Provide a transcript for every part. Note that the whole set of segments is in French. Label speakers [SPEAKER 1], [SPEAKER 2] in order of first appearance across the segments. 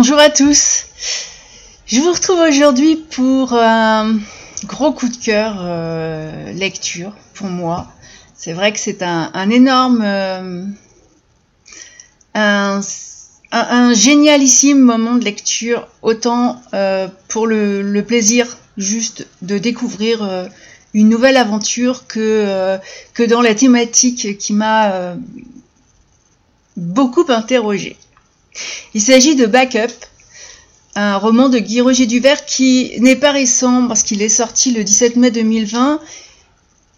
[SPEAKER 1] Bonjour à tous. Je vous retrouve aujourd'hui pour un gros coup de cœur euh, lecture pour moi. C'est vrai que c'est un, énorme, euh, un, génialissime moment de lecture, autant euh, pour le, plaisir juste de découvrir une nouvelle aventure que, que dans la thématique qui m'a beaucoup interrogée. Il s'agit de Backup, un roman de Guy Roger Duvert qui n'est pas récent parce qu'il est sorti le 17 mai 2020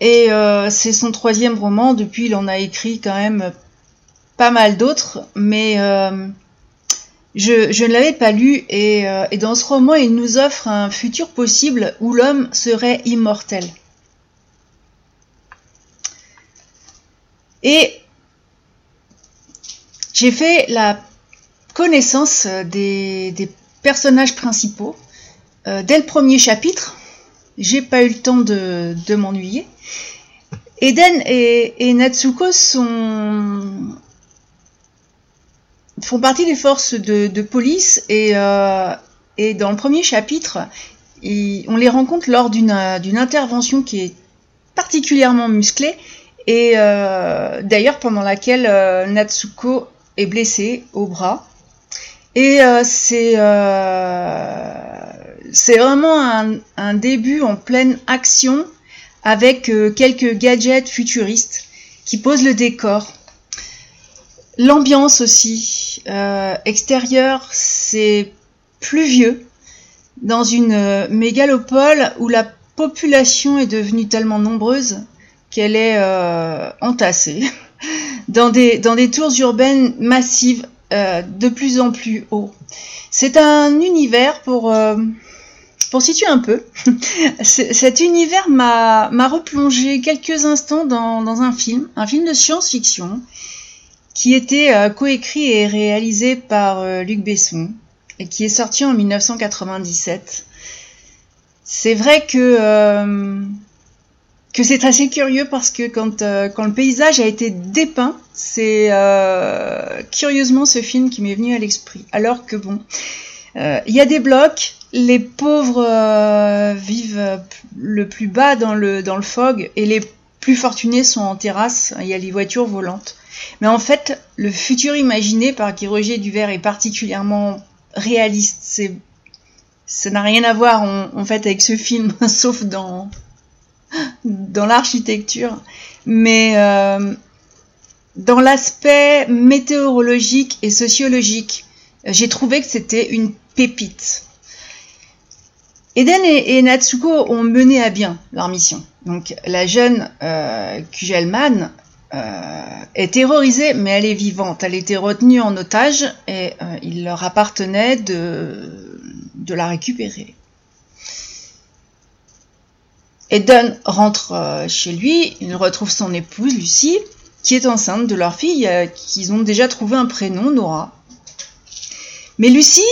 [SPEAKER 1] et euh, c'est son troisième roman. Depuis, il en a écrit quand même pas mal d'autres, mais euh, je, ne l'avais pas lu et, euh, et, dans ce roman, il nous offre un futur possible où l'homme serait immortel. Et j'ai fait la connaissance euh, des, personnages principaux euh, dès le premier chapitre. J'ai pas eu le temps de, m'ennuyer. Eden et, Natsuko sont font partie des forces de, police et, euh, et, dans le premier chapitre, on les rencontre lors d'une intervention qui est particulièrement musclée et d'ailleurs pendant laquelle Natsuko est blessée au bras et euh, euh, c'est vraiment un, début en pleine action avec euh, quelques gadgets futuristes qui posent le décor. L'ambiance aussi extérieure, c'est pluvieux dans une mégalopole où la population est devenue tellement nombreuse qu'elle est entassée dans des, dans des tours urbaines massives euh, de plus en plus haut. C'est un univers pour, euh, pour situer un peu. Cet univers m'a replongé quelques instants dans, dans, un film, un film de science-fiction, qui était euh, coécrit et réalisé par Luc Besson et qui est sorti en 1997. C'est vrai que que c'est assez curieux parce que quand, euh, quand le paysage a été dépeint, c'est euh, curieusement ce film qui m'est venu à l'esprit. Alors que bon, euh, il y a des blocs, les pauvres vivent le plus bas dans le, dans le fog et les plus fortunés sont en terrasse, il y a les voitures volantes. Mais en fait, le futur imaginé par Guy Roger Duvert est particulièrement réaliste. C'est, ça n'a rien à voir en fait avec ce film, sauf dans dans l'architecture, mais euh, dans l'aspect météorologique et sociologique, j'ai trouvé que c'était une pépite. Eden et, Natsuko ont mené à bien leur mission. Donc la jeune euh, Kugelman euh, est terrorisée, mais elle est vivante. Elle était retenue en otage et euh, il leur appartenait de, de la récupérer. Eden rentre euh, chez lui, il retrouve son épouse Lucie, qui est enceinte de leur fille, euh, qu'ils ont déjà trouvé un prénom, Nora. Mais Lucie,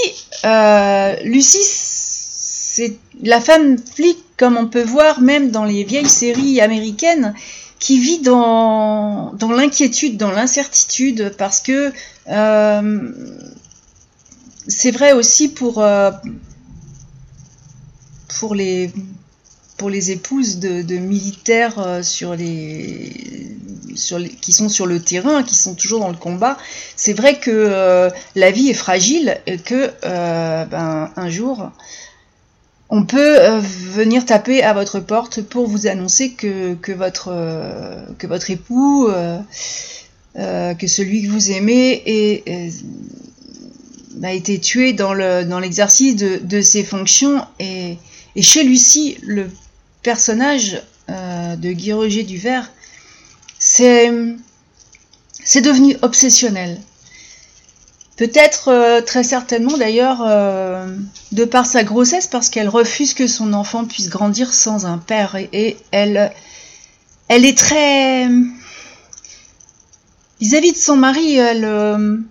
[SPEAKER 1] euh, Lucie, c'est la femme flic, comme on peut voir même dans les vieilles séries américaines, qui vit dans, l'inquiétude, dans l'incertitude, parce que c'est vrai aussi pour les pour les épouses de, militaires euh, sur les, sur les, qui sont sur le terrain, qui sont toujours dans le combat, c'est vrai que euh, la vie est fragile et que euh, ben, un jour, on peut venir taper à votre porte pour vous annoncer que, que votre, que votre époux, que celui que vous aimez a été tué dans l'exercice dans de, de ses fonctions. Et, et chez Lucie, le personnage euh, de Guy Roger Duvert, c'est c'est devenu obsessionnel. Peut-être euh, très certainement d'ailleurs euh, de par sa grossesse parce qu'elle refuse que son enfant puisse grandir sans un père et, elle elle est très vis-à-vis -vis de son mari elle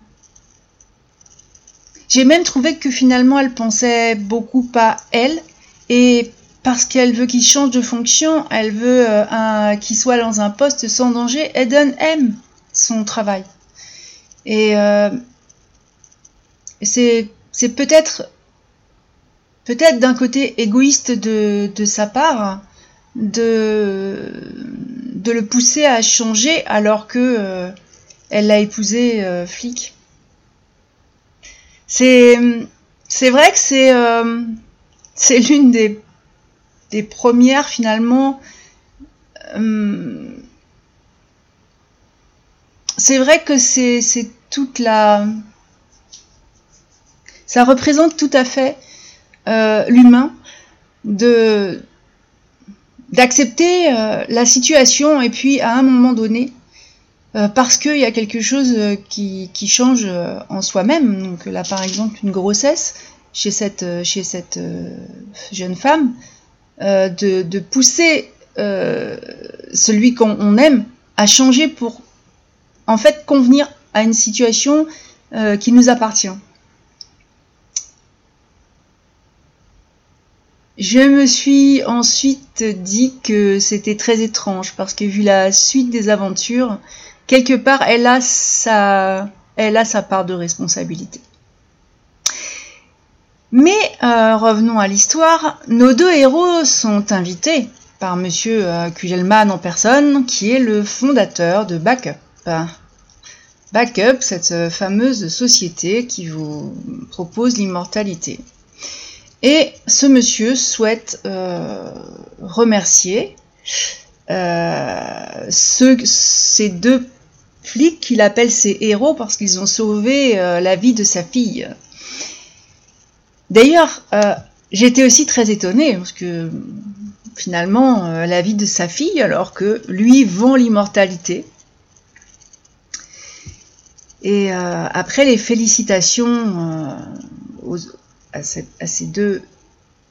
[SPEAKER 1] j'ai même trouvé que finalement elle pensait beaucoup à elle et parce qu'elle veut qu'il change de fonction, elle veut euh, qu'il soit dans un poste sans danger. Eden aime son travail. Et euh, c'est peut-être peut-être d'un côté égoïste de, sa part de, le pousser à changer alors que euh, elle l'a épousé flic. C'est vrai que c'est euh, c'est l'une des des premières finalement c'est vrai que c'est toute la ça représente tout à fait euh, l'humain de d'accepter euh, la situation et puis à un moment donné euh, parce qu'il y a quelque chose qui, qui change en soi-même. Donc là par exemple une grossesse chez cette chez cette jeune femme de, de, pousser celui qu'on aime à changer pour en fait convenir à une situation qui nous appartient Je me suis ensuite dit que c'était très étrange parce que vu la suite des aventures, quelque part elle a sa, elle a sa part de responsabilité. Mais euh, revenons à l'histoire. Nos deux héros sont invités par Monsieur euh, Kugelman en personne, qui est le fondateur de Backup. Backup, cette fameuse société qui vous propose l'immortalité. Et ce monsieur souhaite euh, remercier euh, ces deux flics qu'il appelle ses héros parce qu'ils ont sauvé euh, la vie de sa fille. D'ailleurs, j'étais aussi très étonnée parce que finalement, la vie de sa fille, alors que lui vend l'immortalité. Et après les félicitations à, ces deux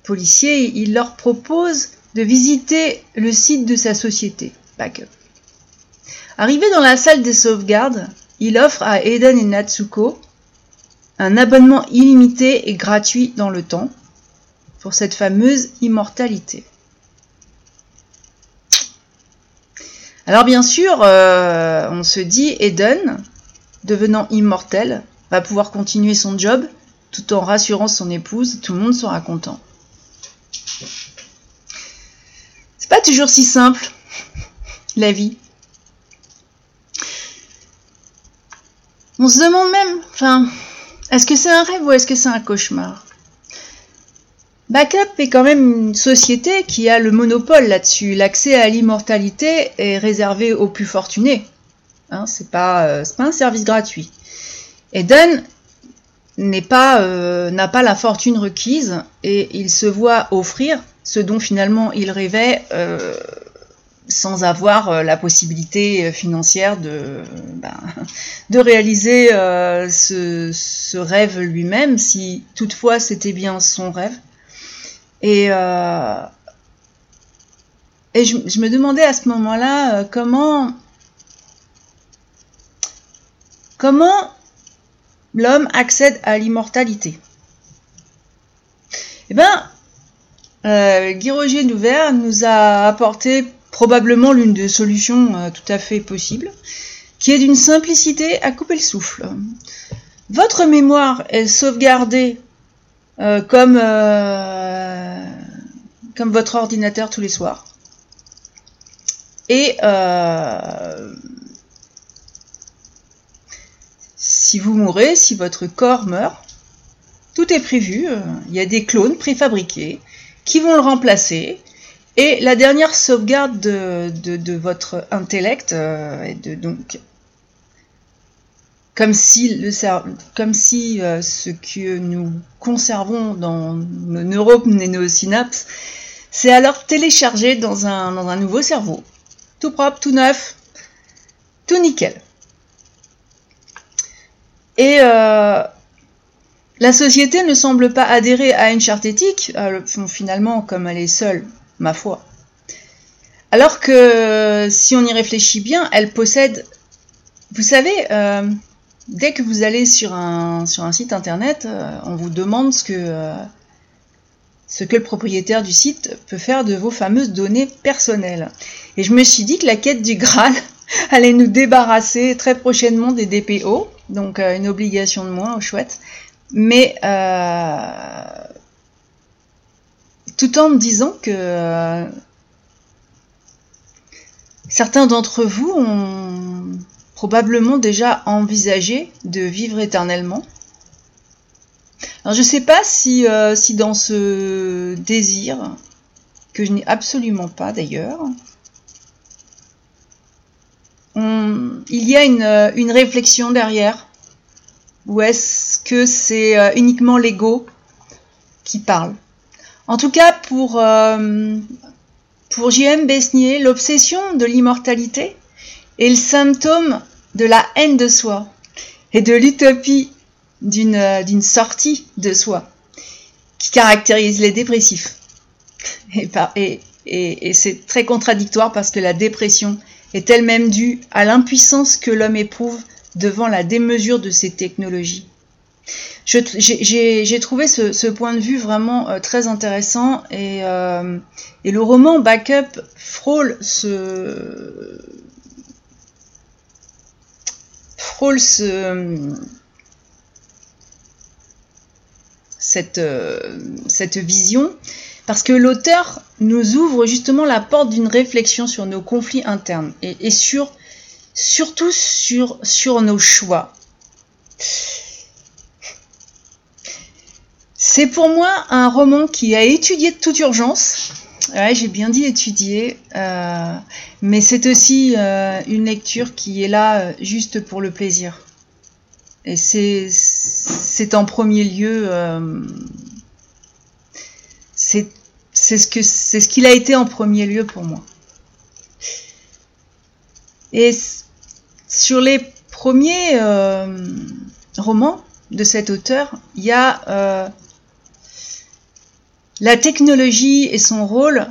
[SPEAKER 1] policiers, il leur propose de visiter le site de sa société, Backup. Arrivé dans la salle des sauvegardes, il offre à Eden et Natsuko un abonnement illimité et gratuit dans le temps pour cette fameuse immortalité. Alors bien sûr, euh, on se dit Eden, devenant immortel, va pouvoir continuer son job tout en rassurant son épouse, tout le monde sera content. C'est pas toujours si simple, la vie. On se demande même, enfin, est-ce que c'est un rêve ou est-ce que c'est un cauchemar? Backup est quand même une société qui a le monopole là-dessus. L'accès à l'immortalité est réservé aux plus fortunés. Hein, c'est pas, euh, un service gratuit. Eden euh, n'a pas la fortune requise et il se voit offrir ce dont finalement il rêvait euh, sans avoir euh, la possibilité financière de, ben, réaliser ce, ce, rêve lui-même, si toutefois c'était bien son rêve. Et, je, me demandais à ce moment-là comment l'homme accède à l'immortalité Eh bien, euh, Guy Roger Nouvert nous a apporté probablement l'une des solutions euh, tout à fait possibles, qui est d'une simplicité à couper le souffle. Votre mémoire est sauvegardée euh, comme, comme votre ordinateur tous les soirs. Et si vous mourrez, si votre corps meurt, tout est prévu. Euh, il y a des clones préfabriqués qui vont le remplacer. Et la dernière sauvegarde de, votre intellect euh, donc comme si, euh, ce que nous conservons dans nos neurones et nos synapses, c'est alors téléchargé dans un, nouveau cerveau. Tout propre, tout neuf, tout nickel. Et euh, la société ne semble pas adhérer à une charte éthique, finalement, comme elle est seule, ma foi. Alors que, si on y réfléchit bien, elle possède... Vous savez, euh, dès que vous allez sur un, site internet, on vous demande ce que, ce que le propriétaire du site peut faire de vos fameuses données personnelles. Et je me suis dit que la quête du Graal allait nous débarrasser très prochainement des DPO donc euh, une obligation de moins, chouette. mais euh, tout en me disant que euh, certains d'entre vous ont probablement déjà envisagé de vivre éternellement. Alors je ne sais pas si, euh, si dans ce désir, que je n'ai absolument pas d'ailleurs, il y a une, une réflexion derrière Ou est-ce que c'est euh, uniquement l'ego qui parle? En tout cas, pour, euh, J.M. Besnier, l'obsession de l'immortalité est le symptôme de la haine de soi et de l'utopie d'une euh, sortie de soi qui caractérise les dépressifs. Et, c'est très contradictoire parce que la dépression est elle-même due à l'impuissance que l'homme éprouve devant la démesure de ces technologies. J'ai trouvé ce, point de vue vraiment euh, très intéressant et, euh, et, le roman Backup frôle ce frôle ce, cette, euh, cette vision parce que l'auteur nous ouvre justement la porte d'une réflexion sur nos conflits internes et, et sur, surtout sur, sur nos choix. C'est pour moi un roman qui a étudié de toute urgence. J'ai bien dit étudier, euh, mais c'est aussi euh, une lecture qui est là euh, juste pour le plaisir. Et c'est en premier lieu c'est ce c'est ce qu'il a été en premier lieu pour moi. Et sur les premiers romans de cet auteur, il y a la technologie et son rôle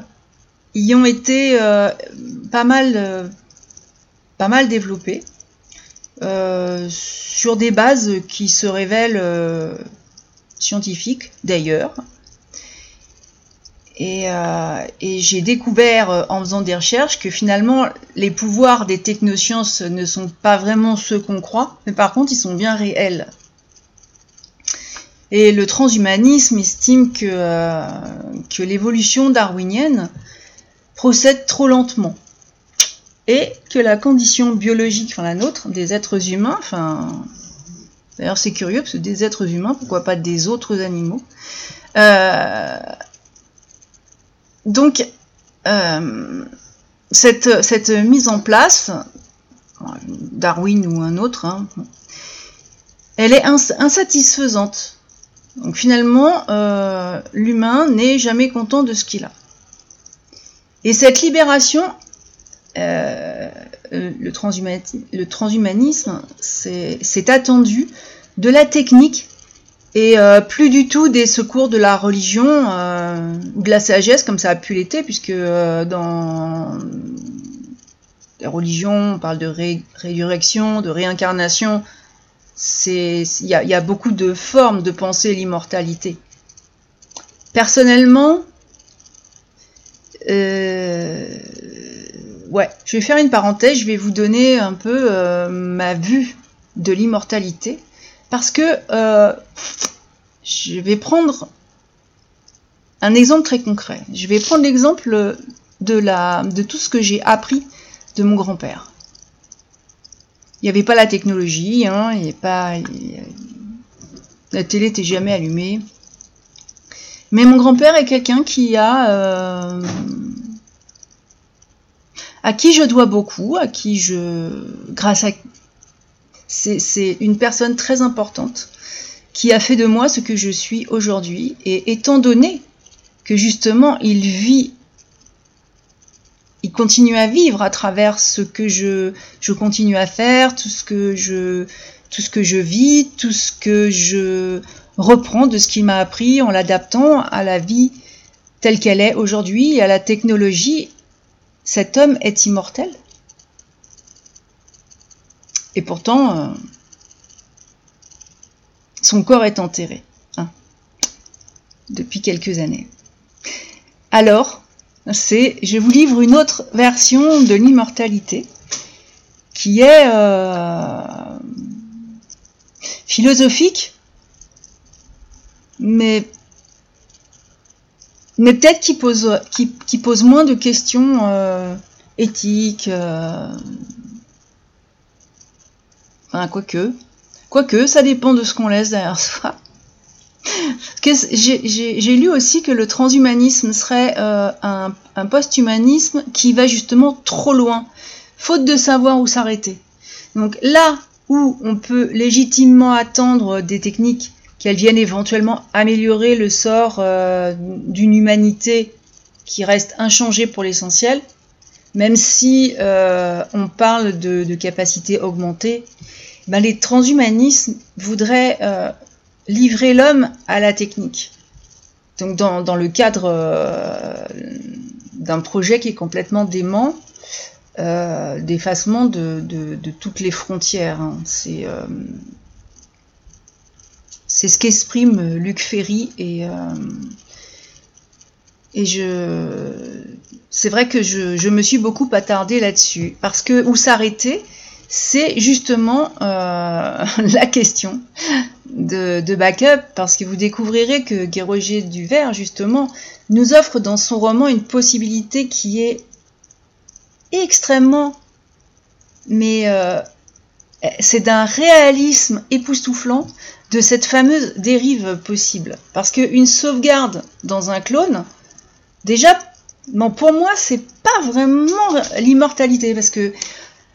[SPEAKER 1] y ont été euh, pas mal euh, pas mal développés euh, sur des bases qui se révèlent scientifiques d'ailleurs et, j'ai découvert en faisant des recherches que finalement les pouvoirs des technosciences ne sont pas vraiment ceux qu'on croit, mais par contre ils sont bien réels. Et le transhumanisme estime que, euh, que l'évolution darwinienne procède trop lentement. Et que la condition biologique, enfin la nôtre, des êtres humains, enfin. D'ailleurs c'est curieux parce que des êtres humains, pourquoi pas des autres animaux, euh, donc, euh, cette, mise en place, Darwin ou un autre, hein, elle est ins insatisfaisante. Donc finalement, euh, l'humain n'est jamais content de ce qu'il a. Et cette libération, euh, le, transhumanisme, c'est attendu de la technique et euh, plus du tout des secours de la religion ou de la sagesse comme ça a pu l'être, puisque dans la religion, on parle de ré de réincarnation, il y, a beaucoup de formes de penser l'immortalité. Personnellement, euh, ouais, je vais faire une parenthèse, je vais vous donner un peu euh, ma vue de l'immortalité parce que euh, je vais prendre un exemple très concret. Je vais prendre l'exemple de, de tout ce que j'ai appris de mon grand-père. Il n'y avait pas la technologie, hein, la télé n'était jamais allumée. Mais mon grand-père est quelqu'un qui a, euh, à qui je dois beaucoup, à qui je, grâce à c'est une personne très importante qui a fait de moi ce que je suis aujourd'hui. Et étant donné que justement il vit, il continue à vivre à travers ce que je, je continue à faire, tout ce que je, tout ce que je vis, tout ce que je reprends de ce qu'il m'a appris en l'adaptant à la vie telle qu'elle est aujourd'hui à la technologie, cet homme est immortel. Et pourtant, euh, son corps est enterré hein, depuis quelques années. Alors, c'est, je vous livre une autre version de l'immortalité qui est euh, philosophique, mais mais peut-être qu'il pose, qui, pose moins de questions euh, éthiques. Euh, enfin, quoique. Quoique, ça dépend de ce qu'on laisse derrière soi. J'ai lu aussi que le transhumanisme serait euh, un, un post-humanisme qui va justement trop loin, faute de savoir où s'arrêter. Donc là où on peut légitimement attendre des techniques qu'elles viennent éventuellement améliorer le sort euh, d'une humanité qui reste inchangée pour l'essentiel, même si euh, on parle de, capacités augmentées, ben les transhumanismes voudraient livrer l'homme à la technique. Donc dans, le cadre d'un projet qui est complètement dément, d'effacement de, toutes les frontières. Hein. C'est c'est ce qu'exprime euh, Luc Ferry et, euh, et je c'est vrai que je, me suis beaucoup attardée là-dessus parce que où s'arrêter? C'est justement euh, la question de, backup, parce que vous découvrirez que Guy Roger Duvert, justement, nous offre dans son roman une possibilité qui est extrêmement, mais c'est d'un réalisme époustouflant de cette fameuse dérive possible. Parce qu'une sauvegarde dans un clone, déjà, pour moi, c'est pas vraiment l'immortalité. Parce que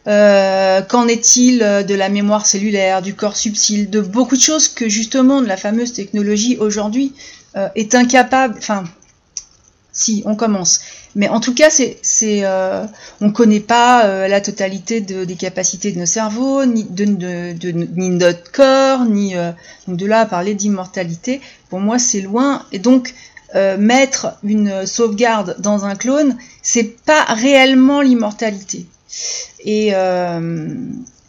[SPEAKER 1] euh, qu'en est-il de la mémoire cellulaire, du corps subtil, de beaucoup de choses que justement la fameuse technologie aujourd'hui euh, est incapable. Enfin, si, on commence. Mais en tout cas, c'est, euh, on ne connaît pas euh, la totalité des capacités de nos cerveaux, ni de, ni notre corps, ni euh, de là à parler d'immortalité. Pour moi, c'est loin. Et donc, mettre une sauvegarde dans un clone, c'est pas réellement l'immortalité. Et,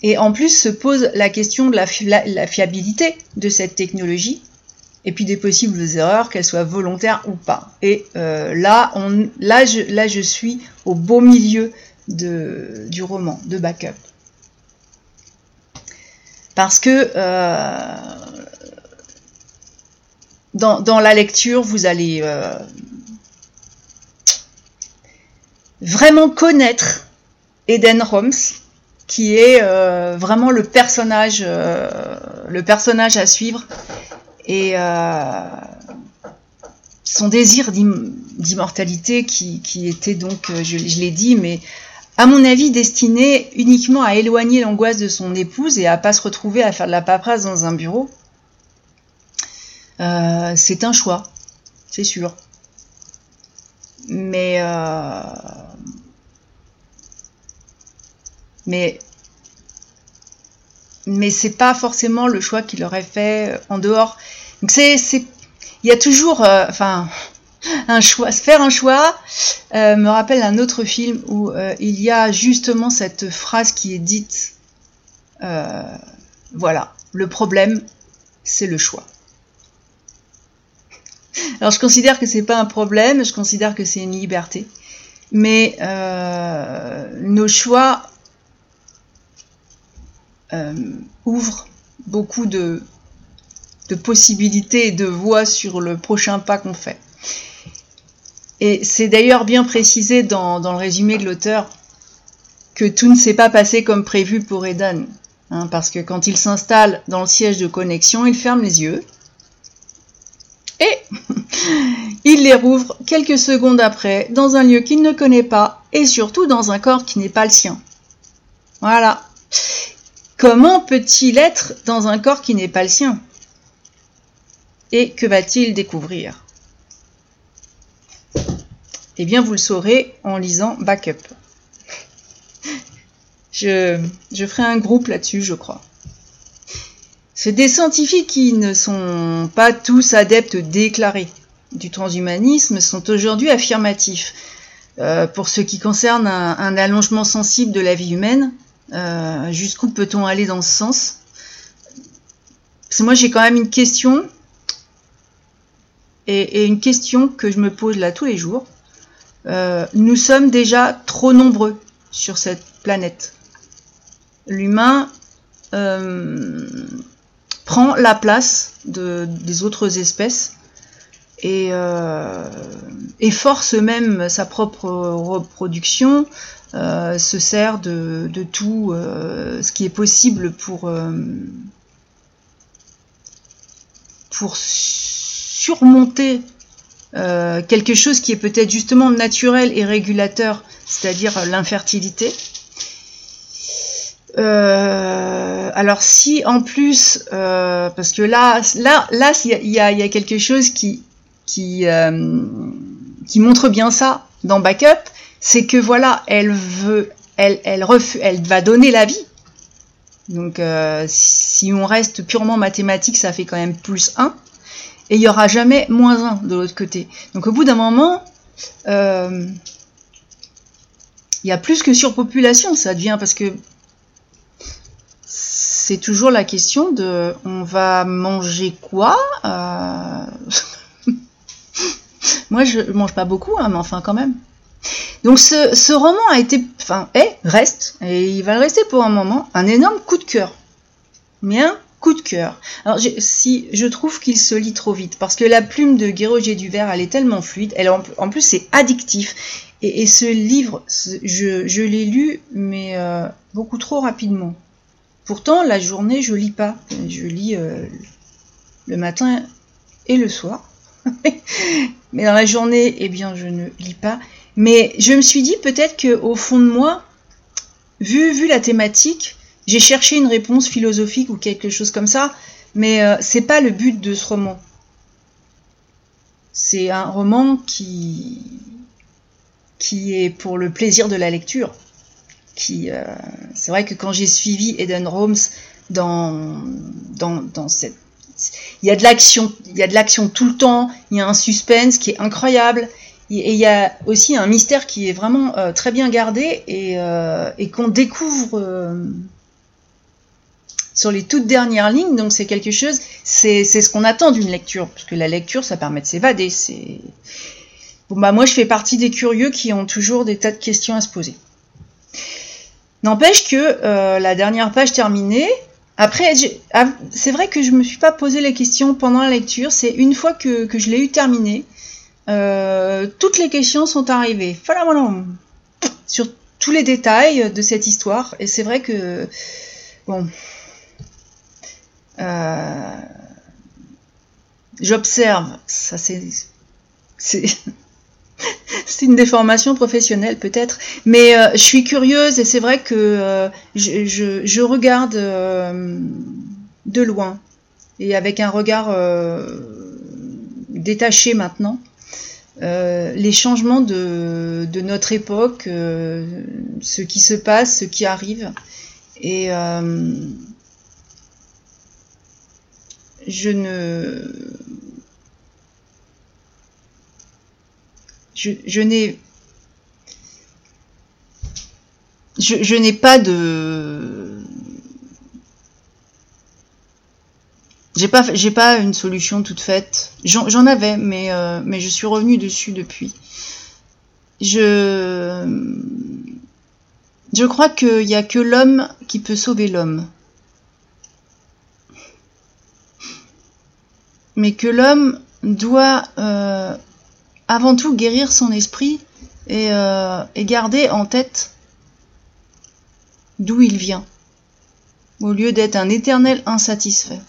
[SPEAKER 1] et en plus se pose la question de la fiabilité de cette technologie et puis des possibles erreurs, qu'elles soient volontaires ou pas. Et euh, là, on, là, je, là, je suis au beau milieu de, du roman, de Backup. Parce que euh, dans, dans, la lecture, vous allez euh, vraiment connaître Eden Holmes, qui est vraiment le personnage, le personnage à suivre et euh, son désir d'immortalité qui, était donc, euh, je, l'ai dit, mais à mon avis destiné uniquement à éloigner l'angoisse de son épouse et à pas se retrouver à faire de la paperasse dans un bureau, euh, c'est un choix, c'est sûr. Mais mais mais c'est pas forcément le choix qu'il aurait fait en dehors. Donc c'est, il y a toujours, euh, enfin, un choix, faire un choix euh, me rappelle un autre film où euh, il y a justement cette phrase qui est dite. voilà, le problème, c'est le choix. Alors je considère que c'est pas un problème, je considère que c'est une liberté, mais nos choix ouvre beaucoup de, possibilités et de voies sur le prochain pas qu'on fait. Et c'est d'ailleurs bien précisé dans, le résumé de l'auteur que tout ne s'est pas passé comme prévu pour Eden. Hein, parce que quand il s'installe dans le siège de connexion, il ferme les yeux et il les rouvre quelques secondes après dans un lieu qu'il ne connaît pas et surtout dans un corps qui n'est pas le sien. Voilà. Comment peut-il être dans un corps qui n'est pas le sien? Et que va-t-il découvrir? Eh bien, vous le saurez en lisant Backup. Je, ferai un groupe là-dessus, je crois. C'est des scientifiques qui ne sont pas tous adeptes déclarés du transhumanisme sont aujourd'hui affirmatifs. Euh, pour ce qui concerne un, allongement sensible de la vie humaine, euh, jusqu'où peut-on aller dans ce sens? Moi j'ai quand même une question, et, une question que je me pose là tous les jours. Euh, nous sommes déjà trop nombreux sur cette planète. L'humain euh, prend la place de, des autres espèces et, et, force même sa propre reproduction, euh, se sert de, tout euh, ce qui est possible pour, euh, pour surmonter quelque chose qui est peut-être justement naturel et régulateur, c'est-à-dire l'infertilité. Alors si en plus, parce que là, là, là, il y a, quelque chose qui qui qui montre bien ça dans Backup, c'est que voilà, elle veut, elle, va donner la vie. Donc euh, si on reste purement mathématique, ça fait quand même plus 1 et il n'y aura jamais moins 1 de l'autre côté. Donc au bout d'un moment, euh, il y a plus que surpopulation, ça devient parce que c'est toujours la question de on va manger quoi euh... Moi je mange pas beaucoup, hein, mais enfin quand même. Donc ce, roman a été, enfin, est, reste, et il va le rester pour un moment, un énorme coup de cœur. Mais un coup de cœur. Alors si je trouve qu'il se lit trop vite, parce que la plume de Guéroger Duvert, elle est tellement fluide, elle en, plus c'est addictif. Et, ce livre, je, je l'ai lu, mais euh, beaucoup trop rapidement. Pourtant, la journée, je lis pas. Je lis euh, le matin et le soir. mais dans la journée, eh bien, je ne lis pas. Mais je me suis dit peut-être que au fond de moi, vu, la thématique, j'ai cherché une réponse philosophique ou quelque chose comme ça, mais euh, c'est pas le but de ce roman. C'est un roman qui qui est pour le plaisir de la lecture. Qui, euh, c'est vrai que quand j'ai suivi Eden Holmes dans, dans, dans cette il y a de l'action, il y a de l'action tout le temps, il y a un suspense qui est incroyable, et il y a aussi un mystère qui est vraiment euh, très bien gardé et, euh, qu'on découvre euh, sur les toutes dernières lignes. Donc c'est quelque chose, c'est ce qu'on attend d'une lecture, parce que la lecture, ça permet de s'évader. Bah moi je fais partie des curieux qui ont toujours des tas de questions à se poser. N'empêche que la dernière page terminée, après, ah, c'est vrai que je me suis pas posé les questions pendant la lecture. C'est une fois que, je l'ai eu terminé, euh, toutes les questions sont arrivées. Sur tous les détails de cette histoire. Et c'est vrai que, bon, euh, j'observe, ça c'est, une déformation professionnelle peut-être, mais euh, je suis curieuse et c'est vrai que je, regarde de loin et avec un regard détaché maintenant euh, les changements de, notre époque, euh, ce qui se passe, ce qui arrive. Et euh, je ne. Je, n'ai. Je n'ai pas de J'ai pas, j'ai pas une solution toute faite. J'en avais, mais, euh, mais je suis revenue dessus depuis. Je, je crois qu'il n'y a que l'homme qui peut sauver l'homme. Mais que l'homme doit euh, avant tout guérir son esprit et, euh, et garder en tête d'où il vient, au lieu d'être un éternel insatisfait.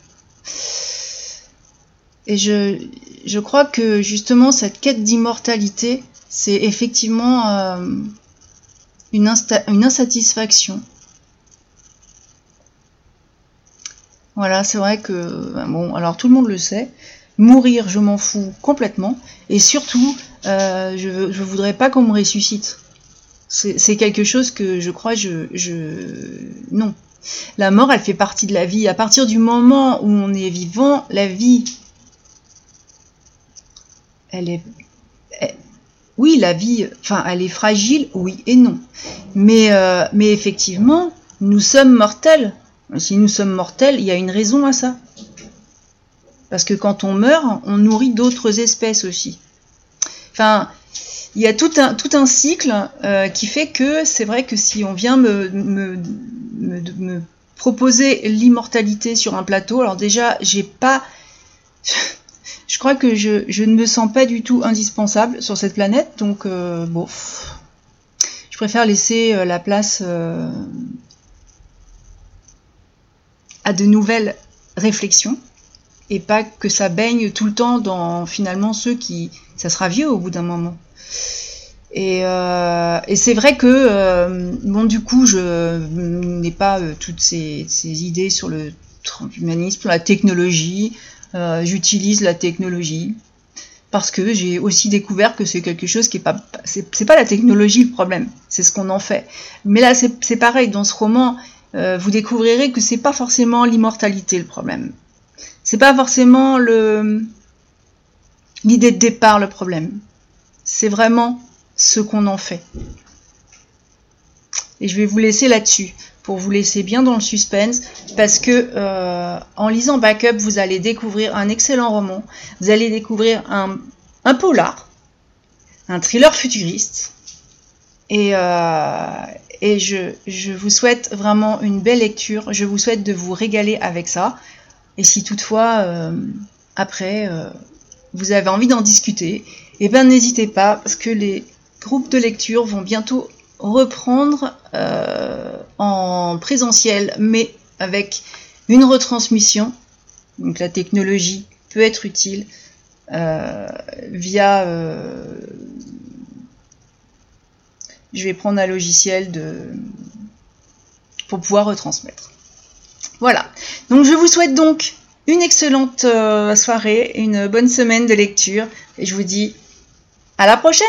[SPEAKER 1] Et je, crois que justement cette quête d'immortalité, c'est effectivement euh, une, insatisfaction. Voilà, c'est vrai que, ben bon, alors tout le monde le sait, mourir, je m'en fous complètement, et surtout, euh, je, je voudrais pas qu'on me ressuscite. C'est quelque chose que je crois, je, non, la mort, elle fait partie de la vie. À partir du moment où on est vivant, la vie, elle est... oui, la vie, enfin, elle est fragile, oui et non. Mais, euh, mais effectivement, nous sommes mortels. Si nous sommes mortels, il y a une raison à ça. Parce que quand on meurt, on nourrit d'autres espèces aussi. Enfin, il y a tout un, cycle euh, qui fait que c'est vrai que si on vient me, me, me proposer l'immortalité sur un plateau. Alors déjà, j'ai pas... je crois que je, ne me sens pas du tout indispensable sur cette planète, donc euh, je préfère laisser euh, la place euh, à de nouvelles réflexions et pas que ça baigne tout le temps dans finalement ceux qui ça sera vieux au bout d'un moment. Et, euh, c'est vrai que euh, bon du coup je n'ai pas euh, toutes ces, idées sur le transhumanisme, la technologie. J'utilise la technologie parce que j'ai aussi découvert que c'est quelque chose qui est pas c'est pas la technologie le problème, c'est ce qu'on en fait. Mais là c'est pareil dans ce roman, vous découvrirez que c'est pas forcément l'immortalité le problème. C'est pas forcément le l'idée de départ le problème. C'est vraiment ce qu'on en fait. Et je vais vous laisser là-dessus pour vous laisser bien dans le suspense parce que euh, en lisant Backup, vous allez découvrir un excellent roman, vous allez découvrir un, un polar, un thriller futuriste et, euh, et je, je, vous souhaite vraiment une belle lecture, je vous souhaite de vous régaler avec ça et si toutefois euh, après vous avez envie d'en discuter, eh bien n'hésitez pas parce que les groupes de lecture vont bientôt reprendre euh, en présentiel, mais avec une retransmission. Donc la technologie peut être utile euh, via. Euh, je vais prendre un logiciel de pour pouvoir retransmettre. Voilà. Donc je vous souhaite donc une excellente soirée, une bonne semaine de lecture et je vous dis à la prochaine